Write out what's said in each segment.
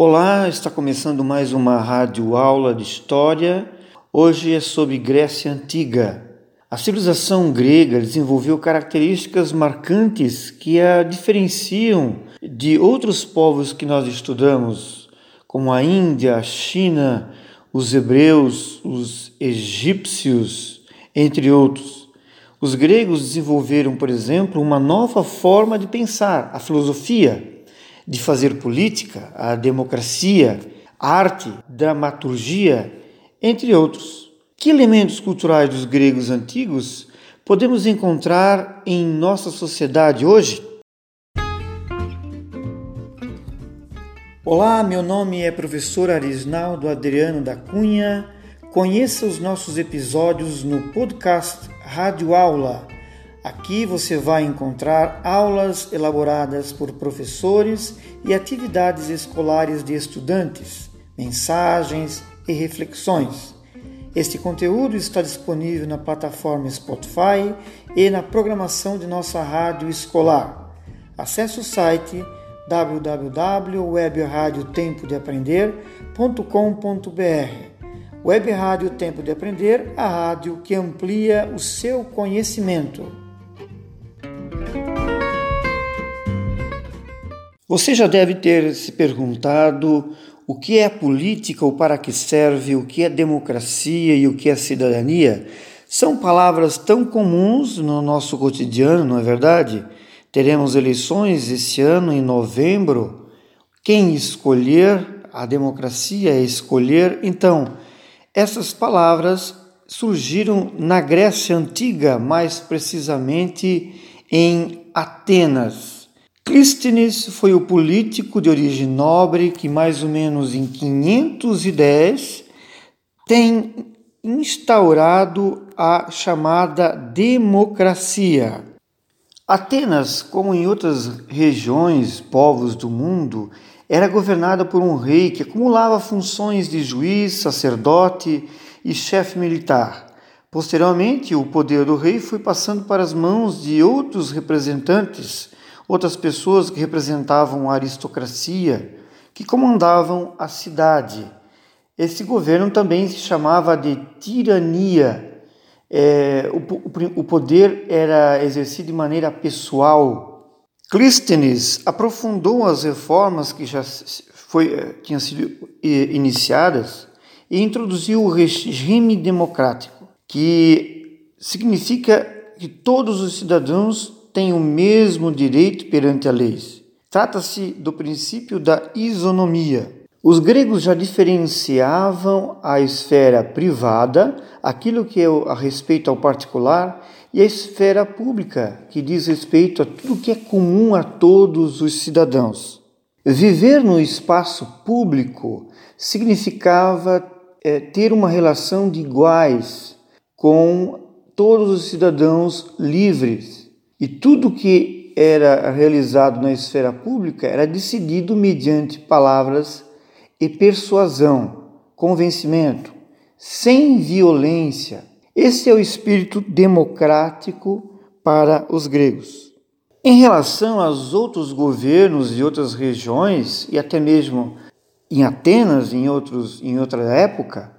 Olá, está começando mais uma rádio aula de história. Hoje é sobre Grécia Antiga. A civilização grega desenvolveu características marcantes que a diferenciam de outros povos que nós estudamos, como a Índia, a China, os hebreus, os egípcios, entre outros. Os gregos desenvolveram, por exemplo, uma nova forma de pensar, a filosofia de fazer política, a democracia, a arte, dramaturgia, entre outros. Que elementos culturais dos gregos antigos podemos encontrar em nossa sociedade hoje? Olá, meu nome é professor Arisnaldo Adriano da Cunha. Conheça os nossos episódios no podcast Rádio Aula Aqui você vai encontrar aulas elaboradas por professores e atividades escolares de estudantes, mensagens e reflexões. Este conteúdo está disponível na plataforma Spotify e na programação de nossa rádio escolar. Acesse o site www.webradiotempodeaprender.com.br. Web Rádio Tempo de Aprender, a rádio que amplia o seu conhecimento. Você já deve ter se perguntado o que é política ou para que serve, o que é democracia e o que é cidadania. São palavras tão comuns no nosso cotidiano, não é verdade? Teremos eleições esse ano, em novembro. Quem escolher, a democracia é escolher. Então, essas palavras surgiram na Grécia Antiga, mais precisamente em Atenas. Clístenes foi o político de origem nobre que, mais ou menos em 510, tem instaurado a chamada democracia. Atenas, como em outras regiões, povos do mundo, era governada por um rei que acumulava funções de juiz, sacerdote e chefe militar. Posteriormente, o poder do rei foi passando para as mãos de outros representantes outras pessoas que representavam a aristocracia, que comandavam a cidade. Esse governo também se chamava de tirania. É, o, o poder era exercido de maneira pessoal. Clístenes aprofundou as reformas que já foi, eh, tinham sido eh, iniciadas e introduziu o regime democrático, que significa que todos os cidadãos têm o mesmo direito perante a lei. Trata-se do princípio da isonomia. Os gregos já diferenciavam a esfera privada, aquilo que é a respeito ao particular, e a esfera pública, que diz respeito a tudo que é comum a todos os cidadãos. Viver no espaço público significava é, ter uma relação de iguais com todos os cidadãos livres. E tudo que era realizado na esfera pública era decidido mediante palavras e persuasão, convencimento, sem violência. Esse é o espírito democrático para os gregos. Em relação aos outros governos e outras regiões, e até mesmo em Atenas, em, outros, em outra época,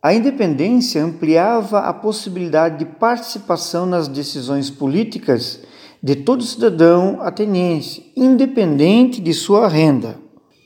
a independência ampliava a possibilidade de participação nas decisões políticas de todo cidadão ateniense, independente de sua renda.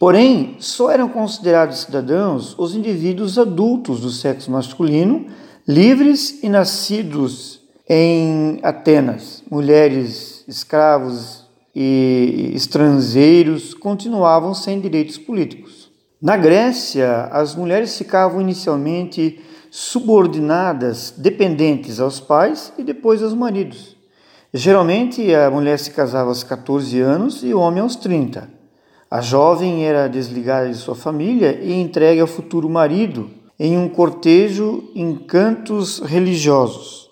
Porém, só eram considerados cidadãos os indivíduos adultos do sexo masculino, livres e nascidos em Atenas. Mulheres, escravos e estrangeiros continuavam sem direitos políticos. Na Grécia, as mulheres ficavam inicialmente subordinadas, dependentes aos pais e depois aos maridos. Geralmente, a mulher se casava aos 14 anos e o homem aos 30. A jovem era desligada de sua família e entregue ao futuro marido em um cortejo em cantos religiosos.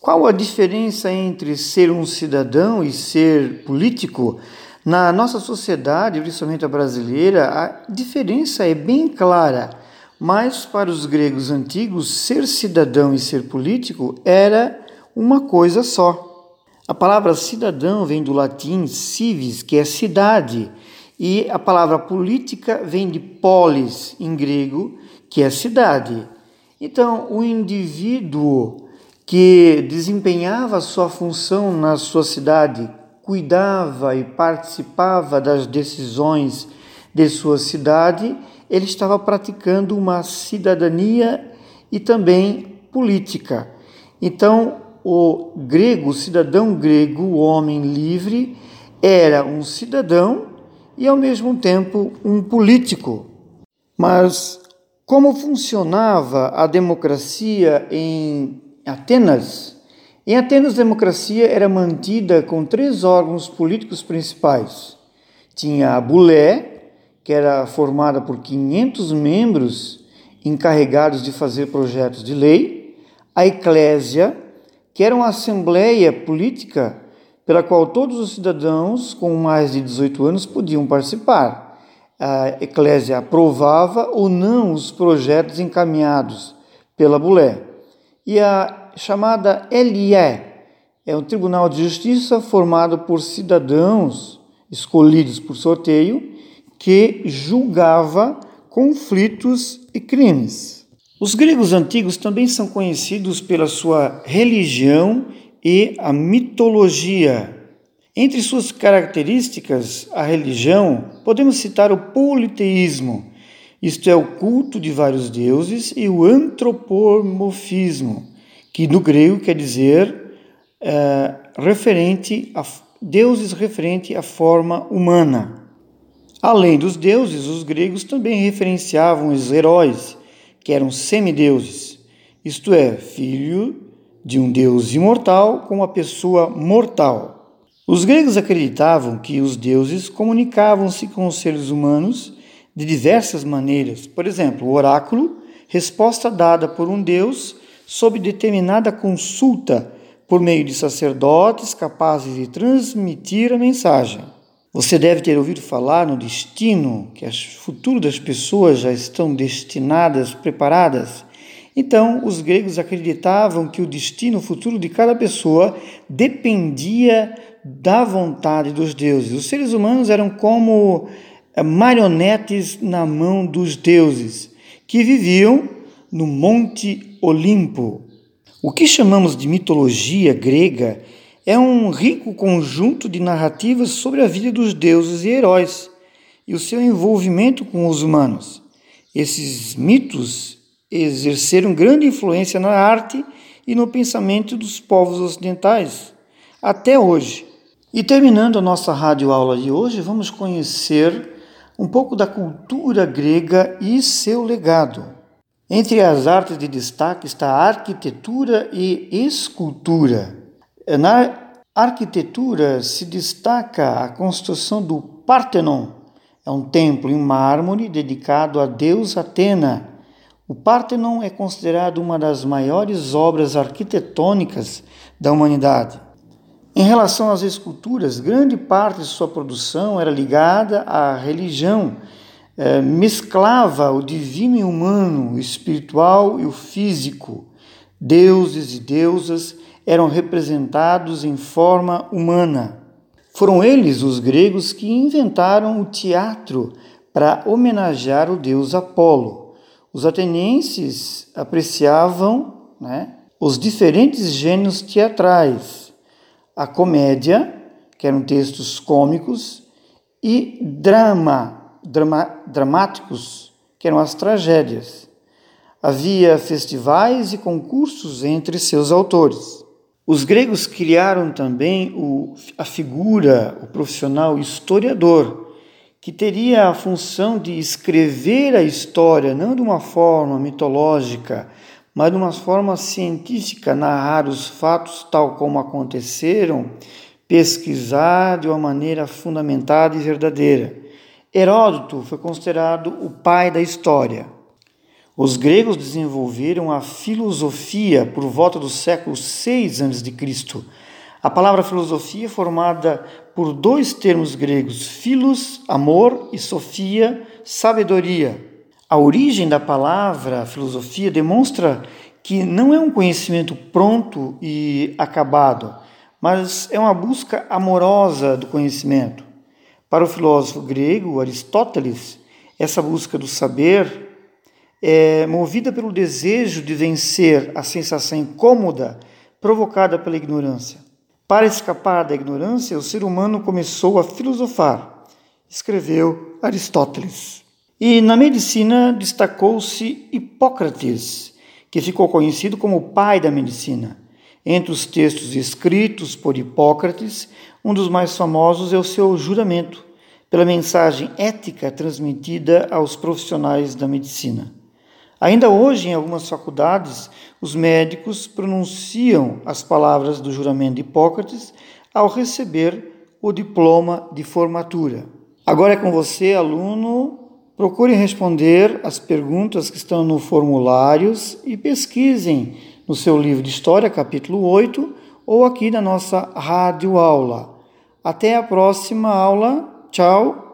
Qual a diferença entre ser um cidadão e ser político? Na nossa sociedade, principalmente a brasileira, a diferença é bem clara, mas para os gregos antigos, ser cidadão e ser político era uma coisa só. A palavra cidadão vem do latim civis, que é cidade, E a palavra política vem de polis em grego, que é cidade. Então, o indivíduo que desempenhava sua função na sua cidade, cuidava e participava das decisões de sua cidade, ele estava praticando uma cidadania e também política. Então, o grego, o cidadão grego, o homem livre, era um cidadão e ao mesmo tempo um político. Mas como funcionava a democracia em Atenas? Em Atenas, a democracia era mantida com três órgãos políticos principais. Tinha a Bulé, que era formada por 500 membros encarregados de fazer projetos de lei, a Eclésia, que era uma assembleia política pela qual todos os cidadãos com mais de 18 anos podiam participar. A Eclésia aprovava ou não os projetos encaminhados pela Bulé. E a chamada LIE é um tribunal de justiça formado por cidadãos escolhidos por sorteio que julgava conflitos e crimes. Os gregos antigos também são conhecidos pela sua religião e a mitologia. Entre suas características, a religião, podemos citar o politeísmo, isto é, o culto de vários deuses, e o antropomorfismo, que no grego quer dizer é, referente a deuses referente à forma humana. Além dos deuses, os gregos também referenciavam os heróis, que eram semideuses, isto é, filho de um Deus imortal com uma pessoa mortal. Os gregos acreditavam que os deuses comunicavam-se com os seres humanos de diversas maneiras. Por exemplo, o oráculo, resposta dada por um deus sob determinada consulta por meio de sacerdotes capazes de transmitir a mensagem. Você deve ter ouvido falar no destino, que o futuro das pessoas já estão destinadas, preparadas então, os gregos acreditavam que o destino futuro de cada pessoa dependia da vontade dos deuses. Os seres humanos eram como eh, marionetes na mão dos deuses, que viviam no Monte Olimpo. O que chamamos de mitologia grega é um rico conjunto de narrativas sobre a vida dos deuses e heróis e o seu envolvimento com os humanos. Esses mitos exerceram grande influência na arte e no pensamento dos povos ocidentais, até hoje. E terminando a nossa rádio aula de hoje, vamos conhecer um pouco da cultura grega e seu legado. Entre as artes de destaque está a arquitetura e escultura. Na arquitetura se destaca a construção do Partenon, é um templo em mármore dedicado a Deus Atena, o Partenon é considerado uma das maiores obras arquitetônicas da humanidade. Em relação às esculturas, grande parte de sua produção era ligada à religião, é, mesclava o divino e humano, o espiritual e o físico. Deuses e deusas eram representados em forma humana. Foram eles, os gregos, que inventaram o teatro para homenagear o deus Apolo. Os atenienses apreciavam né, os diferentes gêneros teatrais, a comédia, que eram textos cômicos, e drama, drama dramáticos, que eram as tragédias. Havia festivais e concursos entre seus autores. Os gregos criaram também o, a figura, o profissional historiador, que teria a função de escrever a história, não de uma forma mitológica, mas de uma forma científica, narrar os fatos tal como aconteceram, pesquisar de uma maneira fundamentada e verdadeira. Heródoto foi considerado o pai da história. Os gregos desenvolveram a filosofia por volta do século 6 a.C. A palavra filosofia é formada por dois termos gregos, philos, amor, e sofia, sabedoria. A origem da palavra filosofia demonstra que não é um conhecimento pronto e acabado, mas é uma busca amorosa do conhecimento. Para o filósofo grego Aristóteles, essa busca do saber é movida pelo desejo de vencer a sensação incômoda provocada pela ignorância. Para escapar da ignorância, o ser humano começou a filosofar, escreveu Aristóteles. E na medicina destacou-se Hipócrates, que ficou conhecido como o pai da medicina. Entre os textos escritos por Hipócrates, um dos mais famosos é o seu juramento, pela mensagem ética transmitida aos profissionais da medicina. Ainda hoje, em algumas faculdades, os médicos pronunciam as palavras do juramento de Hipócrates ao receber o diploma de formatura. Agora é com você, aluno. Procure responder as perguntas que estão no formulários e pesquisem no seu livro de História, capítulo 8, ou aqui na nossa rádio aula. Até a próxima aula. Tchau